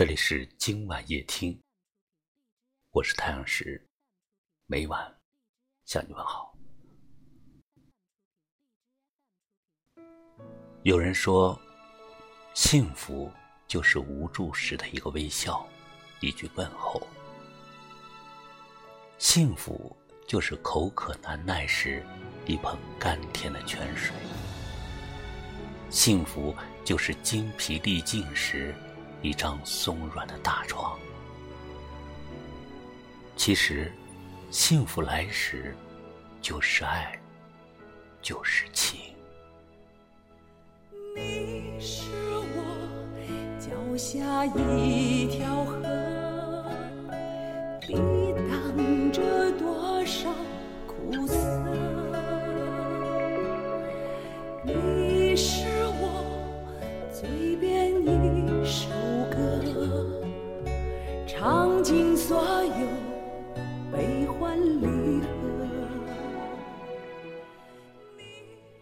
这里是今晚夜听，我是太阳石，每晚向你问好。有人说，幸福就是无助时的一个微笑，一句问候；幸福就是口渴难耐时一捧甘甜的泉水；幸福就是精疲力尽时。一张松软的大床。其实，幸福来时，就是爱，就是情。你是我脚下一条河，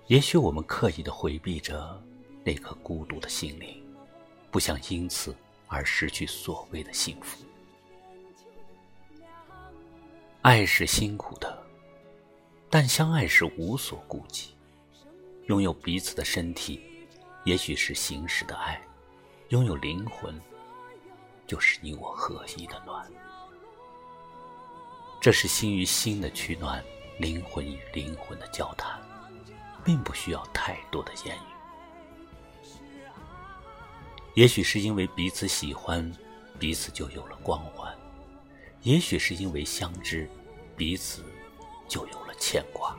也许我们刻意的回避着那颗孤独的心灵，不想因此而失去所谓的幸福。爱是辛苦的，但相爱是无所顾忌。拥有彼此的身体，也许是行驶的爱；拥有灵魂。就是你我合一的暖，这是心与心的取暖，灵魂与灵魂的交谈，并不需要太多的言语。也许是因为彼此喜欢，彼此就有了光环；也许是因为相知，彼此就有了牵挂。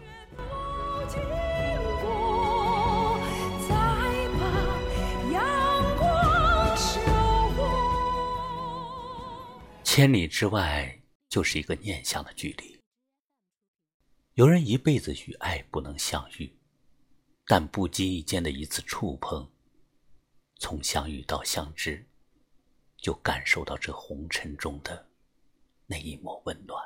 千里之外，就是一个念想的距离。有人一辈子与爱不能相遇，但不经意间的一次触碰，从相遇到相知，就感受到这红尘中的那一抹温暖。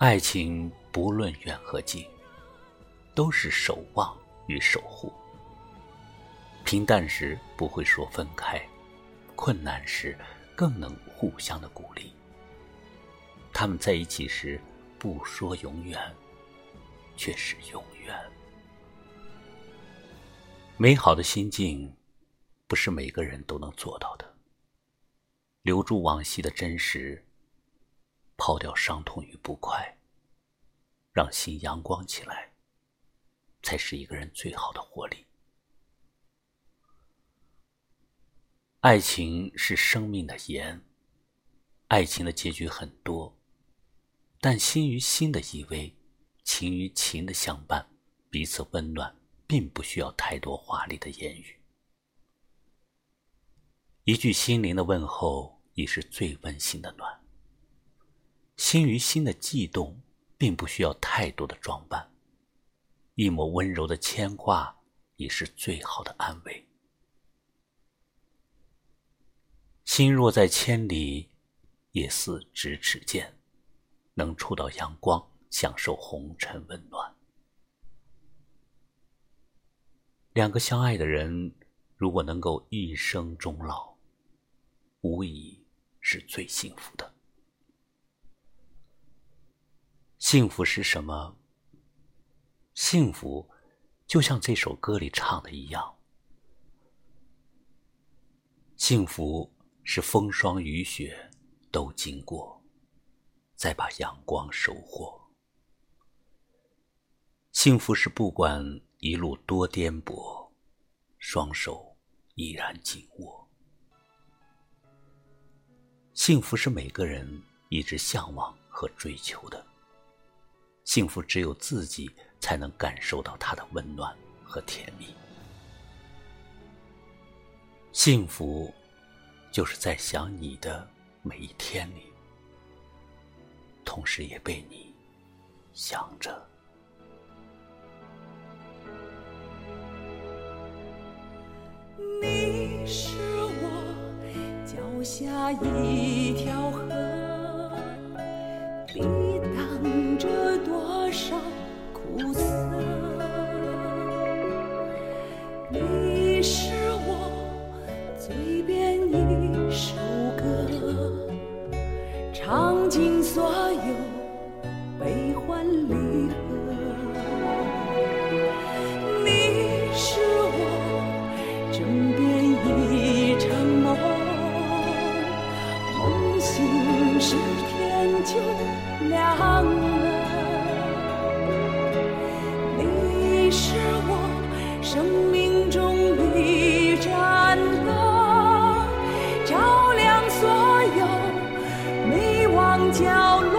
爱情不论远和近，都是守望与守护。平淡时不会说分开。困难时，更能互相的鼓励。他们在一起时，不说永远，却是永远。美好的心境，不是每个人都能做到的。留住往昔的真实，抛掉伤痛与不快，让心阳光起来，才是一个人最好的活力。爱情是生命的盐，爱情的结局很多，但心与心的依偎，情与情的相伴，彼此温暖，并不需要太多华丽的言语。一句心灵的问候，已是最温馨的暖。心与心的悸动，并不需要太多的装扮，一抹温柔的牵挂，已是最好的安慰。心若在千里，也似咫尺间，能触到阳光，享受红尘温暖。两个相爱的人，如果能够一生终老，无疑是最幸福的。幸福是什么？幸福，就像这首歌里唱的一样，幸福。是风霜雨雪都经过，再把阳光收获。幸福是不管一路多颠簸，双手依然紧握。幸福是每个人一直向往和追求的。幸福只有自己才能感受到它的温暖和甜蜜。幸福。就是在想你的每一天里，同时也被你想着。一条河抵挡着多少苦涩。你是我最是天就亮了。你是我生命中一盏灯，照亮所有迷惘角落。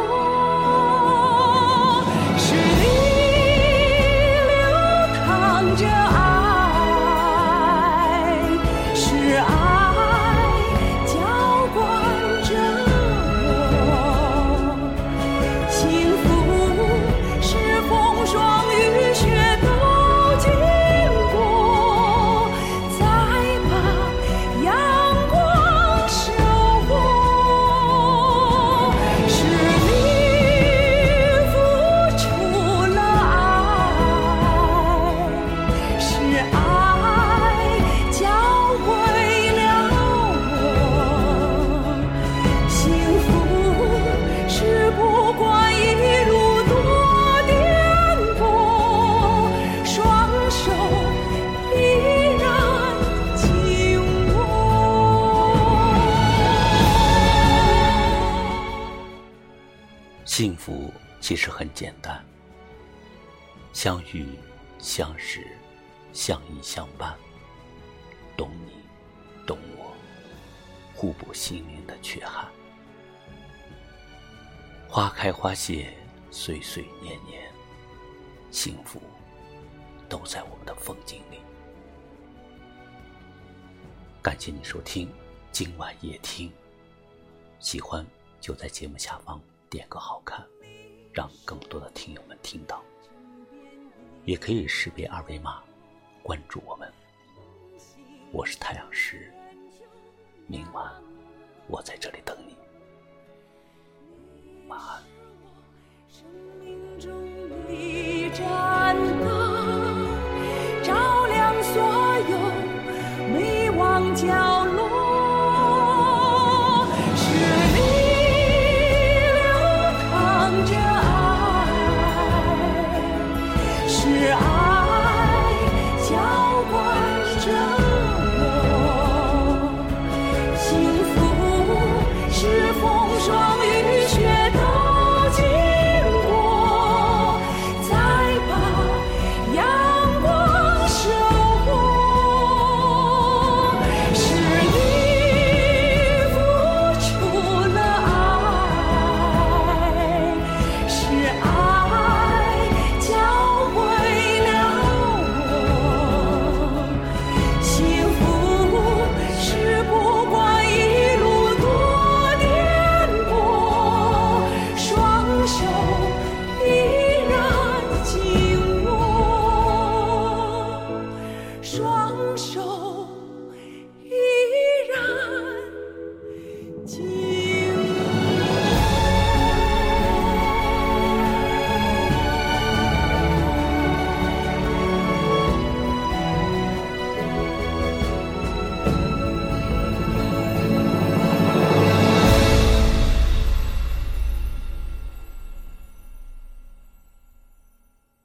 其实很简单，相遇、相识、相依相伴，懂你，懂我，互补心灵的缺憾。花开花谢，岁岁年年，幸福都在我们的风景里。感谢你收听今晚夜听，喜欢就在节目下方点个好看，让更多的听友们听到。也可以识别二维码关注我们。我是太阳石，明晚我在这里等你。晚安。照亮所有迷惘角